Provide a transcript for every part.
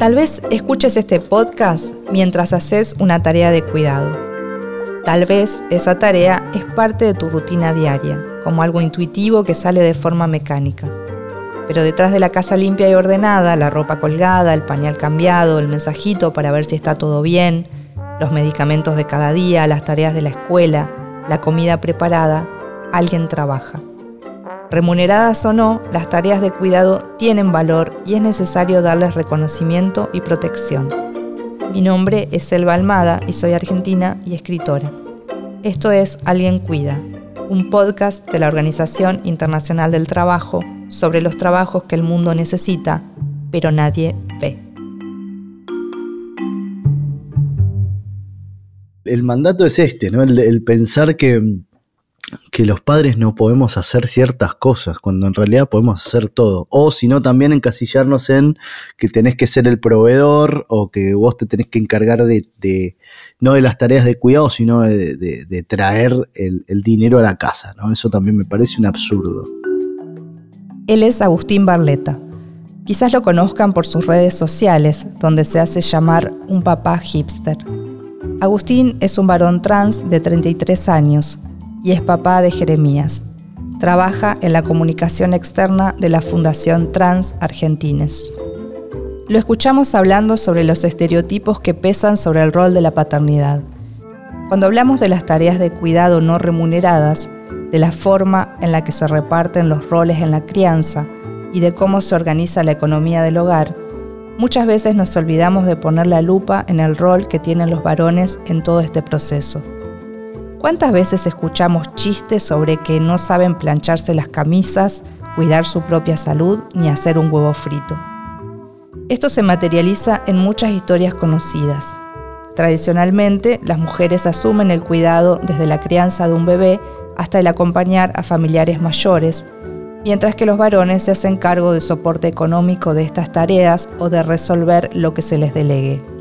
Tal vez escuches este podcast mientras haces una tarea de cuidado. Tal vez esa tarea es parte de tu rutina diaria, como algo intuitivo que sale de forma mecánica. Pero detrás de la casa limpia y ordenada, la ropa colgada, el pañal cambiado, el mensajito para ver si está todo bien, los medicamentos de cada día, las tareas de la escuela, la comida preparada, alguien trabaja. Remuneradas o no, las tareas de cuidado tienen valor y es necesario darles reconocimiento y protección. Mi nombre es Selva Almada y soy argentina y escritora. Esto es Alguien Cuida, un podcast de la Organización Internacional del Trabajo sobre los trabajos que el mundo necesita, pero nadie ve. El mandato es este, ¿no? el pensar que que los padres no podemos hacer ciertas cosas, cuando en realidad podemos hacer todo. O si no, también encasillarnos en que tenés que ser el proveedor o que vos te tenés que encargar de, no de las tareas de cuidado, sino de, traer el, dinero a la casa. ¿no? Eso también me parece un absurdo. Él es Agustín Barleta. Quizás lo conozcan por sus redes sociales, donde se hace llamar un papá hipster. Agustín es un varón trans de 33 años y es papá de Jeremías. Trabaja en la comunicación externa de la Fundación Trans Argentines. Lo escuchamos hablando sobre los estereotipos que pesan sobre el rol de la paternidad. Cuando hablamos de las tareas de cuidado no remuneradas, de la forma en la que se reparten los roles en la crianza y de cómo se organiza la economía del hogar, muchas veces nos olvidamos de poner la lupa en el rol que tienen los varones en todo este proceso. ¿Cuántas veces escuchamos chistes sobre que no saben plancharse las camisas, cuidar su propia salud ni hacer un huevo frito? Esto se materializa en muchas historias conocidas. Tradicionalmente, las mujeres asumen el cuidado desde la crianza de un bebé hasta el acompañar a familiares mayores, mientras que los varones se hacen cargo del soporte económico de estas tareas o de resolver lo que se les delegue.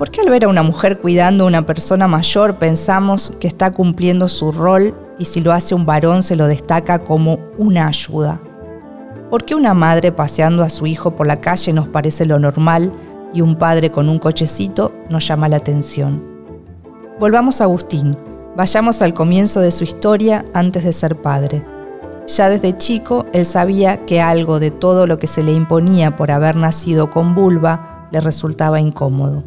¿Por qué al ver a una mujer cuidando a una persona mayor pensamos que está cumpliendo su rol y si lo hace un varón se lo destaca como una ayuda? ¿Por qué una madre paseando a su hijo por la calle nos parece lo normal y un padre con un cochecito nos llama la atención? Volvamos a Agustín, vayamos al comienzo de su historia antes de ser padre. Ya desde chico él sabía que algo de todo lo que se le imponía por haber nacido con vulva le resultaba incómodo.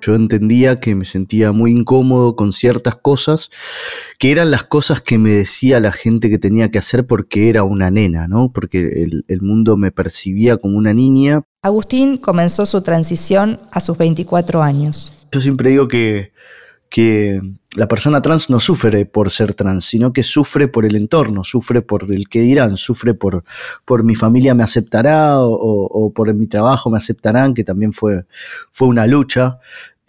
Yo entendía que me sentía muy incómodo con ciertas cosas, que eran las cosas que me decía la gente que tenía que hacer porque era una nena, ¿no? Porque el, mundo me percibía como una niña. Agustín comenzó su transición a sus 24 años. Yo siempre digo que, que la persona trans no sufre por ser trans, sino que sufre por el entorno, sufre por el que dirán, sufre por, por mi familia me aceptará o, por mi trabajo me aceptarán, que también fue, fue una lucha.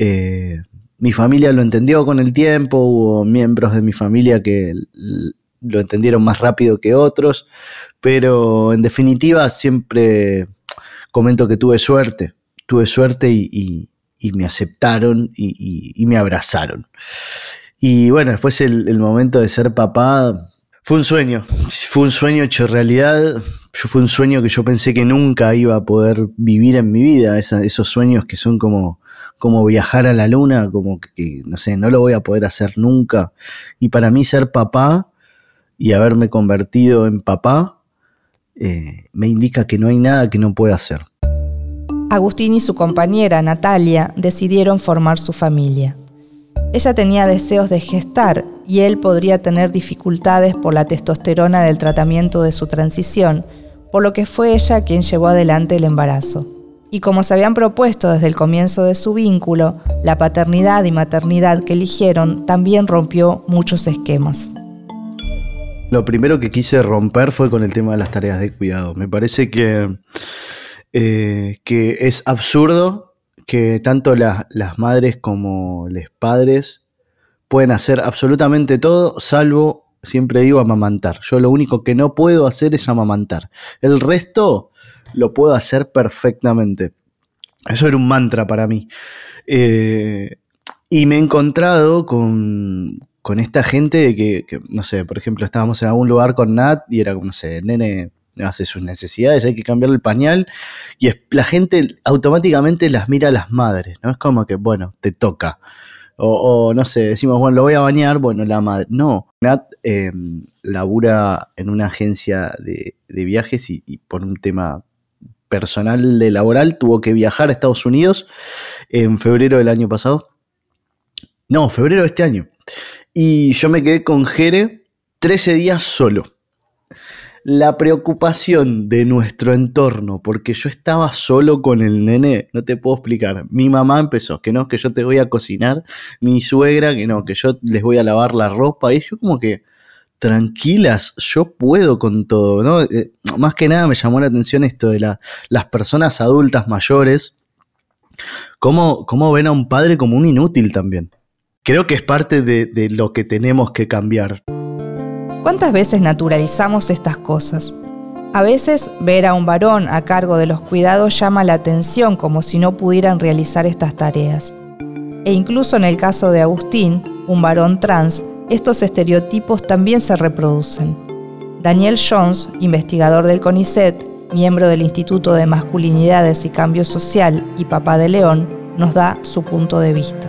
Eh, mi familia lo entendió con el tiempo, hubo miembros de mi familia que lo entendieron más rápido que otros, pero en definitiva siempre comento que tuve suerte, tuve suerte y y me aceptaron y, me abrazaron. Y bueno, después el, momento de ser papá fue un sueño, fue un sueño hecho realidad. Yo fue un sueño que yo pensé que nunca iba a poder vivir en mi vida, esos sueños que son como, como viajar a la luna, como que, no sé, no lo voy a poder hacer nunca. Y para mí ser papá y haberme convertido en papá eh, me indica que no hay nada que no pueda hacer. Agustín y su compañera Natalia decidieron formar su familia. Ella tenía deseos de gestar y él podría tener dificultades por la testosterona del tratamiento de su transición, por lo que fue ella quien llevó adelante el embarazo. Y como se habían propuesto desde el comienzo de su vínculo, la paternidad y maternidad que eligieron también rompió muchos esquemas. Lo primero que quise romper fue con el tema de las tareas de cuidado. Me parece que eh, que es absurdo que tanto las madres como los padres pueden hacer absolutamente todo, salvo, siempre digo, amamantar. Yo lo único que no puedo hacer es amamantar. El resto lo puedo hacer perfectamente. Eso era un mantra para mí. Eh, y me he encontrado con, esta gente de que, no sé, por ejemplo, estábamos en algún lugar con Nat y era como, no sé, nene hace sus necesidades, hay que cambiarle el pañal y la gente automáticamente las mira a las madres, ¿no? Es como que, bueno, te toca. O, no sé, decimos, bueno, lo voy a bañar, bueno, la madre. No, Nat em, labura en una agencia de, viajes y, por un tema personal de laboral tuvo que viajar a Estados Unidos en febrero del año pasado. No, febrero de este año. Y yo me quedé con Jere 13 días solo la preocupación de nuestro entorno, porque yo estaba solo con el nene, no te puedo explicar. Mi mamá empezó, que no, que yo te voy a cocinar, mi suegra, que no, que yo les voy a lavar la ropa, y yo como que, tranquilas, yo puedo con todo, ¿no? Eh, más que nada me llamó la atención esto de las personas adultas mayores, cómo, cómo ven a un padre como un inútil también. Creo que es parte de lo que tenemos que cambiar. ¿Cuántas veces naturalizamos estas cosas? A veces ver a un varón a cargo de los cuidados llama la atención como si no pudieran realizar estas tareas. E incluso en el caso de Agustín, un varón trans, estos estereotipos también se reproducen. Daniel Jones, investigador del CONICET, miembro del Instituto de Masculinidades y Cambio Social y papá de León, nos da su punto de vista.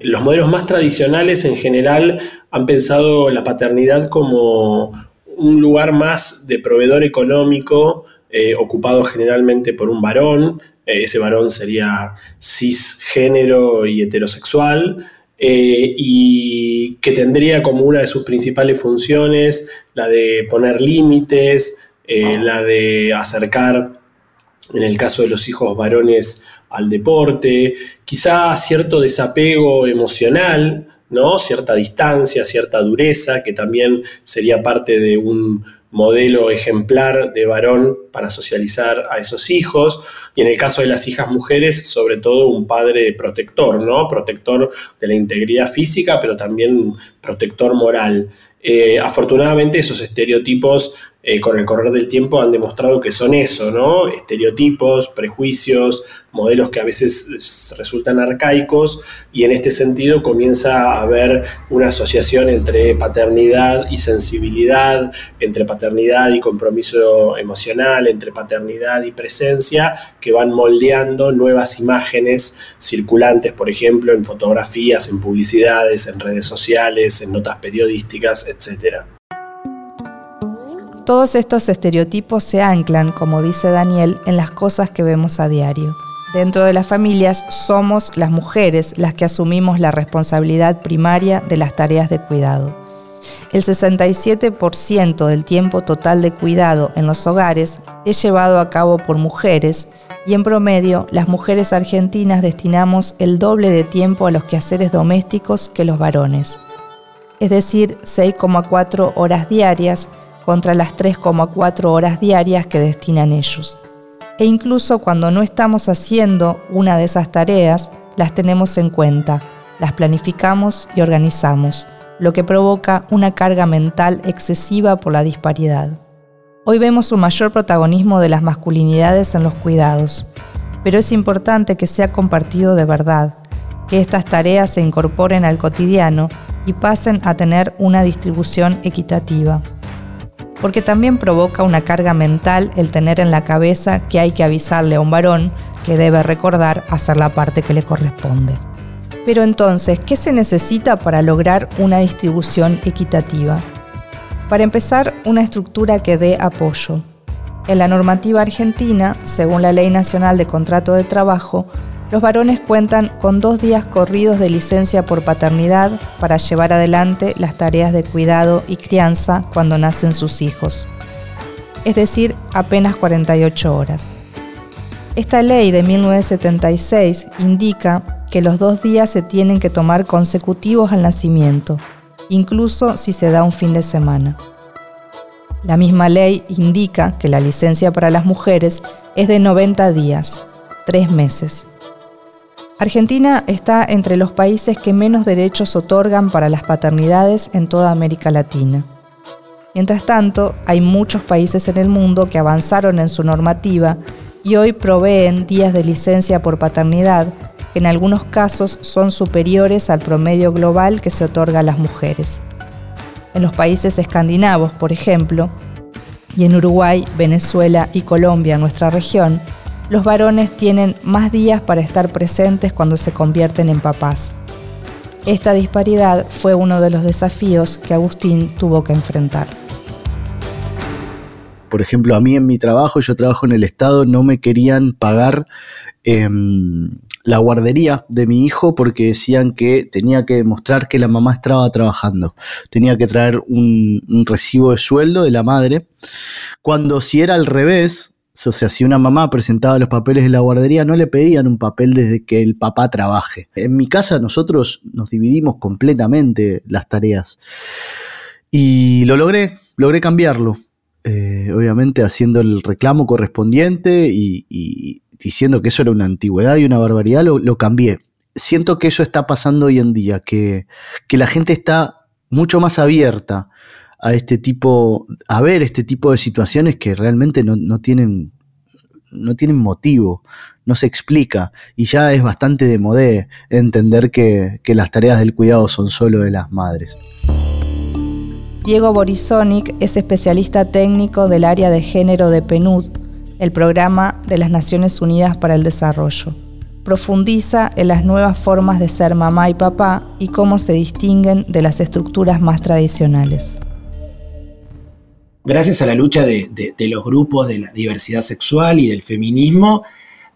Los modelos más tradicionales en general han pensado la paternidad como un lugar más de proveedor económico eh, ocupado generalmente por un varón. Eh, ese varón sería cisgénero y heterosexual. Eh, y que tendría como una de sus principales funciones la de poner límites, la de acercar, en el caso de los hijos varones, al deporte, quizá cierto desapego emocional ¿no? Cierta distancia, cierta dureza, que también sería parte de un modelo ejemplar de varón para socializar a esos hijos. Y en el caso de las hijas mujeres, sobre todo un padre protector, ¿no? Protector de la integridad física, pero también protector moral. Eh, afortunadamente esos estereotipos eh, con el correr del tiempo han demostrado que son eso, ¿no? Estereotipos, prejuicios, modelos que a veces resultan arcaicos y en este sentido comienza a haber una asociación entre paternidad y sensibilidad, entre paternidad y compromiso emocional, entre paternidad y presencia, que van moldeando nuevas imágenes circulantes, por ejemplo, en fotografías, en publicidades, en redes sociales, en notas periodísticas, etc. Todos estos estereotipos se anclan, como dice Daniel, en las cosas que vemos a diario. Dentro de las familias somos las mujeres las que asumimos la responsabilidad primaria de las tareas de cuidado. El 67% del tiempo total de cuidado en los hogares es llevado a cabo por mujeres y en promedio las mujeres argentinas destinamos el doble de tiempo a los quehaceres domésticos que los varones, es decir, 6,4 horas diarias contra las 3,4 horas diarias que destinan ellos. E incluso cuando no estamos haciendo una de esas tareas, las tenemos en cuenta, las planificamos y organizamos, lo que provoca una carga mental excesiva por la disparidad. Hoy vemos un mayor protagonismo de las masculinidades en los cuidados, pero es importante que sea compartido de verdad, que estas tareas se incorporen al cotidiano y pasen a tener una distribución equitativa porque también provoca una carga mental el tener en la cabeza que hay que avisarle a un varón que debe recordar hacer la parte que le corresponde. Pero entonces, ¿qué se necesita para lograr una distribución equitativa? Para empezar, una estructura que dé apoyo. En la normativa argentina, según la Ley Nacional de Contrato de Trabajo, los varones cuentan con dos días corridos de licencia por paternidad para llevar adelante las tareas de cuidado y crianza cuando nacen sus hijos, es decir, apenas 48 horas. Esta ley de 1976 indica que los dos días se tienen que tomar consecutivos al nacimiento, incluso si se da un fin de semana. La misma ley indica que la licencia para las mujeres es de 90 días, tres meses. Argentina está entre los países que menos derechos otorgan para las paternidades en toda América Latina. Mientras tanto, hay muchos países en el mundo que avanzaron en su normativa y hoy proveen días de licencia por paternidad que en algunos casos son superiores al promedio global que se otorga a las mujeres. En los países escandinavos, por ejemplo, y en Uruguay, Venezuela y Colombia, nuestra región, los varones tienen más días para estar presentes cuando se convierten en papás. Esta disparidad fue uno de los desafíos que Agustín tuvo que enfrentar. Por ejemplo, a mí en mi trabajo, yo trabajo en el Estado, no me querían pagar em, la guardería de mi hijo porque decían que tenía que demostrar que la mamá estaba trabajando. Tenía que traer un, un recibo de sueldo de la madre. Cuando si era al revés, o sea, si una mamá presentaba los papeles de la guardería, no le pedían un papel desde que el papá trabaje. En mi casa nosotros nos dividimos completamente las tareas. Y lo logré, logré cambiarlo. Eh, obviamente haciendo el reclamo correspondiente y, diciendo que eso era una antigüedad y una barbaridad, lo, cambié. Siento que eso está pasando hoy en día, que, que la gente está mucho más abierta a este tipo, a ver este tipo de situaciones que realmente no, tienen, no tienen motivo, no se explica, y ya es bastante de modé entender que, que las tareas del cuidado son solo de las madres. Diego Borisonic es especialista técnico del área de género de PNUD, el programa de las Naciones Unidas para el Desarrollo. Profundiza en las nuevas formas de ser mamá y papá y cómo se distinguen de las estructuras más tradicionales gracias a la lucha de, los grupos de la diversidad sexual y del feminismo,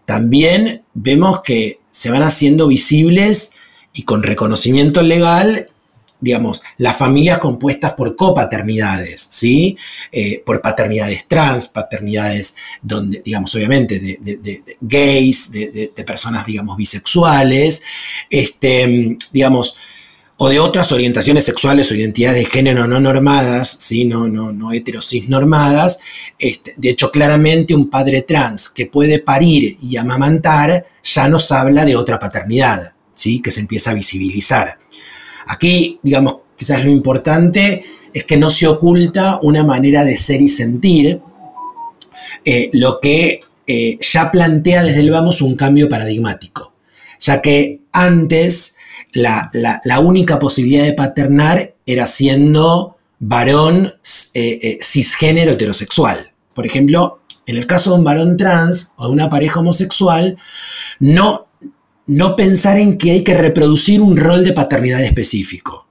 también vemos que se van haciendo visibles y con reconocimiento legal, digamos, las familias compuestas por copaternidades, ¿sí? Eh, por paternidades trans, paternidades donde, digamos, obviamente, de, gays, de, personas, digamos, bisexuales, este, digamos, o de otras orientaciones sexuales o identidades de género no normadas, ¿sí? no, no, heterosis normadas. Este, de hecho, claramente un padre trans que puede parir y amamantar ya nos habla de otra paternidad, ¿sí? que se empieza a visibilizar. Aquí, digamos, quizás lo importante es que no se oculta una manera de ser y sentir, eh, lo que eh, ya plantea desde el vamos un cambio paradigmático, ya que antes la, única posibilidad de paternar era siendo varón eh, eh, cisgénero heterosexual. Por ejemplo, en el caso de un varón trans o de una pareja homosexual, no, no pensar en que hay que reproducir un rol de paternidad específico.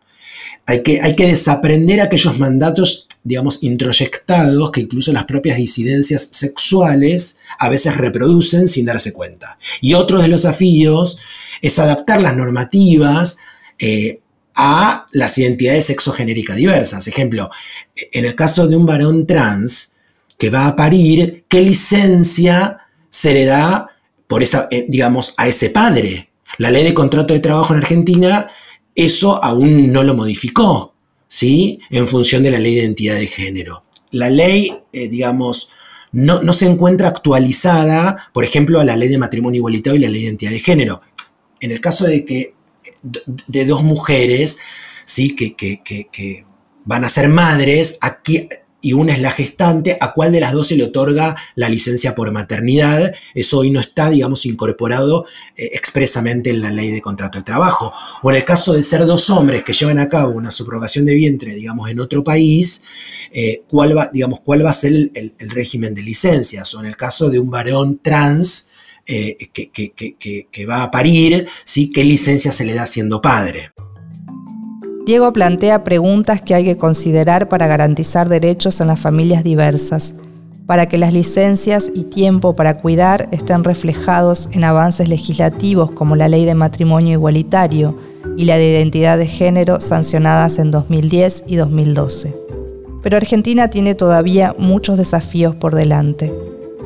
Hay que, desaprender aquellos mandatos, digamos, introyectados que incluso las propias disidencias sexuales a veces reproducen sin darse cuenta. Y otro de los desafíos es adaptar las normativas eh, a las identidades sexogenéricas diversas. Ejemplo, en el caso de un varón trans que va a parir, ¿qué licencia se le da por esa, eh, digamos, a ese padre? La ley de contrato de trabajo en Argentina eso aún no lo modificó, ¿sí? En función de la ley de identidad de género. La ley, eh, digamos, no, no, se encuentra actualizada, por ejemplo, a la ley de matrimonio igualitario y la ley de identidad de género en el caso de que de dos mujeres, ¿sí? Que, que, van a ser madres, aquí, y una es la gestante, ¿a cuál de las dos se le otorga la licencia por maternidad? Eso hoy no está, digamos, incorporado eh, expresamente en la ley de contrato de trabajo. O en el caso de ser dos hombres que llevan a cabo una subrogación de vientre, digamos, en otro país, eh, ¿cuál, va, digamos, ¿cuál va a ser el, régimen de licencias? O en el caso de un varón trans, eh, que, va a parir. ¿qué licencia se le da siendo padre? Diego plantea preguntas que hay que considerar para garantizar derechos en las familias diversas, para que las licencias y tiempo para cuidar estén reflejados en avances legislativos como la ley de matrimonio igualitario y la de identidad de género sancionadas en 2010 y 2012. Pero Argentina tiene todavía muchos desafíos por delante.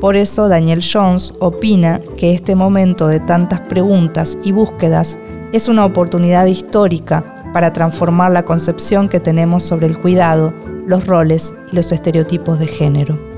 Por eso Daniel Jones opina que este momento de tantas preguntas y búsquedas es una oportunidad histórica para transformar la concepción que tenemos sobre el cuidado, los roles y los estereotipos de género.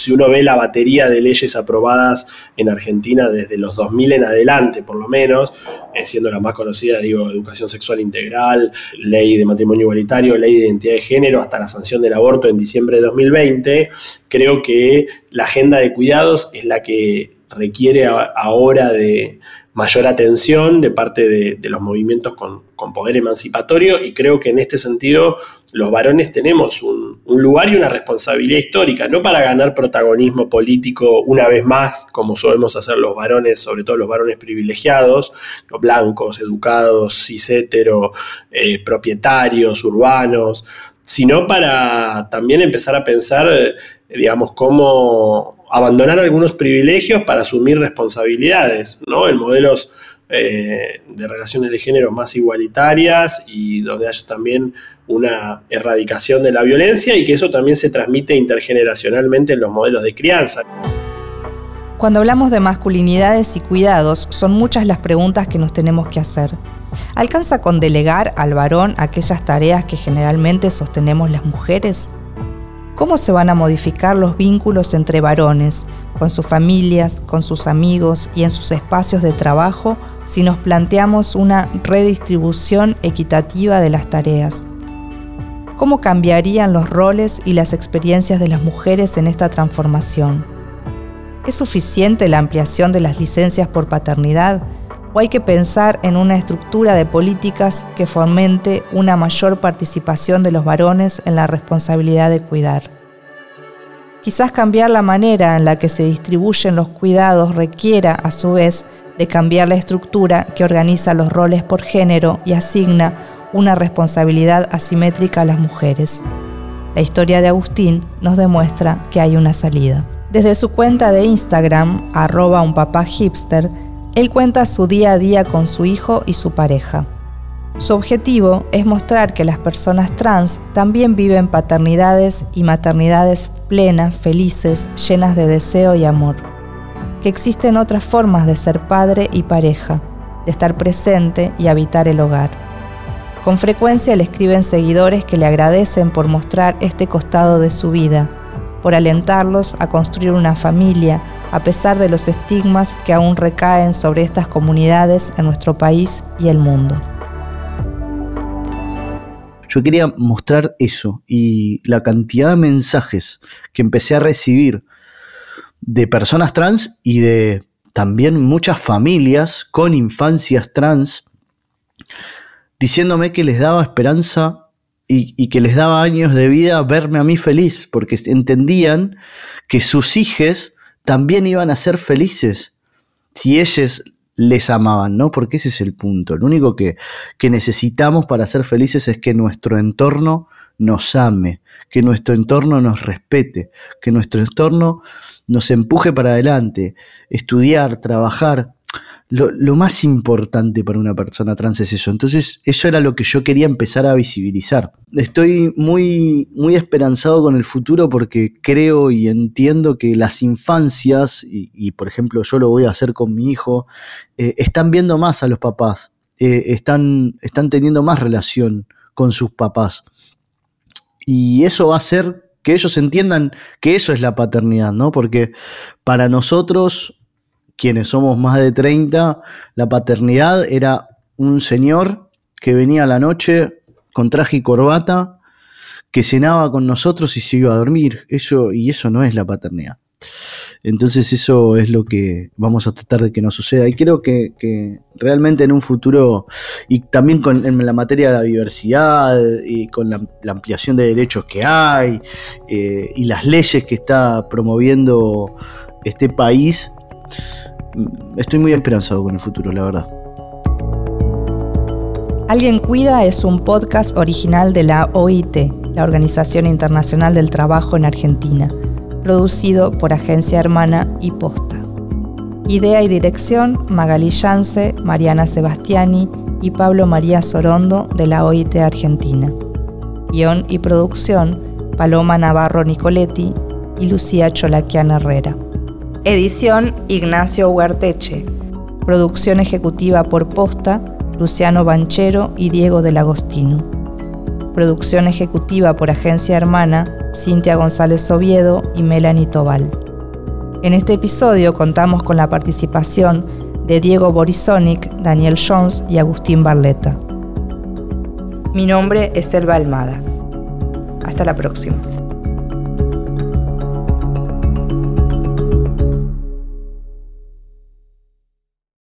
Si uno ve la batería de leyes aprobadas en Argentina desde los 2000 en adelante, por lo menos, eh, siendo la más conocida, digo, educación sexual integral, ley de matrimonio igualitario, ley de identidad de género, hasta la sanción del aborto en diciembre de 2020, creo que la agenda de cuidados es la que requiere ahora de, mayor atención de parte de, los movimientos con, poder emancipatorio y creo que en este sentido los varones tenemos un, lugar y una responsabilidad histórica, no para ganar protagonismo político una vez más, como solemos hacer los varones, sobre todo los varones privilegiados, los blancos, educados, cis eh, propietarios, urbanos, sino para también empezar a pensar, eh, digamos, cómo abandonar algunos privilegios para asumir responsabilidades, ¿no? En modelos eh, de relaciones de género más igualitarias y donde haya también una erradicación de la violencia y que eso también se transmite intergeneracionalmente en los modelos de crianza. Cuando hablamos de masculinidades y cuidados, son muchas las preguntas que nos tenemos que hacer. ¿Alcanza con delegar al varón aquellas tareas que generalmente sostenemos las mujeres? ¿Cómo se van a modificar los vínculos entre varones, con sus familias, con sus amigos y en sus espacios de trabajo si nos planteamos una redistribución equitativa de las tareas? ¿Cómo cambiarían los roles y las experiencias de las mujeres en esta transformación? ¿Es suficiente la ampliación de las licencias por paternidad o hay que pensar en una estructura de políticas que fomente una mayor participación de los varones en la responsabilidad de cuidar? Quizás cambiar la manera en la que se distribuyen los cuidados requiera, a su vez, de cambiar la estructura que organiza los roles por género y asigna una responsabilidad asimétrica a las mujeres. La historia de Agustín nos demuestra que hay una salida. Desde su cuenta de Instagram, arroba un papá hipster, él cuenta su día a día con su hijo y su pareja. Su objetivo es mostrar que las personas trans también viven paternidades y maternidades plenas, felices, llenas de deseo y amor. Que existen otras formas de ser padre y pareja, de estar presente y habitar el hogar. Con frecuencia le escriben seguidores que le agradecen por mostrar este costado de su vida, por alentarlos a construir una familia a pesar de los estigmas que aún recaen sobre estas comunidades en nuestro país y el mundo. Yo quería mostrar eso y la cantidad de mensajes que empecé a recibir de personas trans y de también muchas familias con infancias trans diciéndome que les daba esperanza y, que les daba años de vida verme a mí feliz, porque entendían que sus hijos también iban a ser felices si ellos les amaban, ¿no? Porque ese es el punto. Lo único que, que necesitamos para ser felices es que nuestro entorno nos ame, que nuestro entorno nos respete, que nuestro entorno nos empuje para adelante, estudiar, trabajar, lo, más importante para una persona trans es eso. Entonces, eso era lo que yo quería empezar a visibilizar. Estoy muy, muy esperanzado con el futuro porque creo y entiendo que las infancias, y, por ejemplo yo lo voy a hacer con mi hijo, eh, están viendo más a los papás, eh, están, están teniendo más relación con sus papás. Y eso va a hacer que ellos entiendan que eso es la paternidad, ¿no? Porque para nosotros quienes somos más de 30, la paternidad era un señor que venía a la noche con traje y corbata, que cenaba con nosotros y se iba a dormir. Eso, y eso no es la paternidad. Entonces eso es lo que vamos a tratar de que no suceda. Y creo que, realmente en un futuro, y también con en la materia de la diversidad y con la, ampliación de derechos que hay eh, y las leyes que está promoviendo este país, estoy muy esperanzado con el futuro, la verdad. Alguien Cuida es un podcast original de la OIT, la Organización Internacional del Trabajo en Argentina, producido por Agencia Hermana y Posta. Idea y dirección, Magali Yance, Mariana Sebastiani y Pablo María Sorondo de la OIT Argentina. Guión y producción, Paloma Navarro Nicoletti y Lucía Cholaquian Herrera. Edición Ignacio Huarteche. Producción ejecutiva por Posta, Luciano Banchero y Diego del Agostino. Producción ejecutiva por Agencia Hermana, Cintia González Oviedo y Melanie Tobal. En este episodio contamos con la participación de Diego Borisonic, Daniel Jones y Agustín Barleta. Mi nombre es Elba Almada. Hasta la próxima.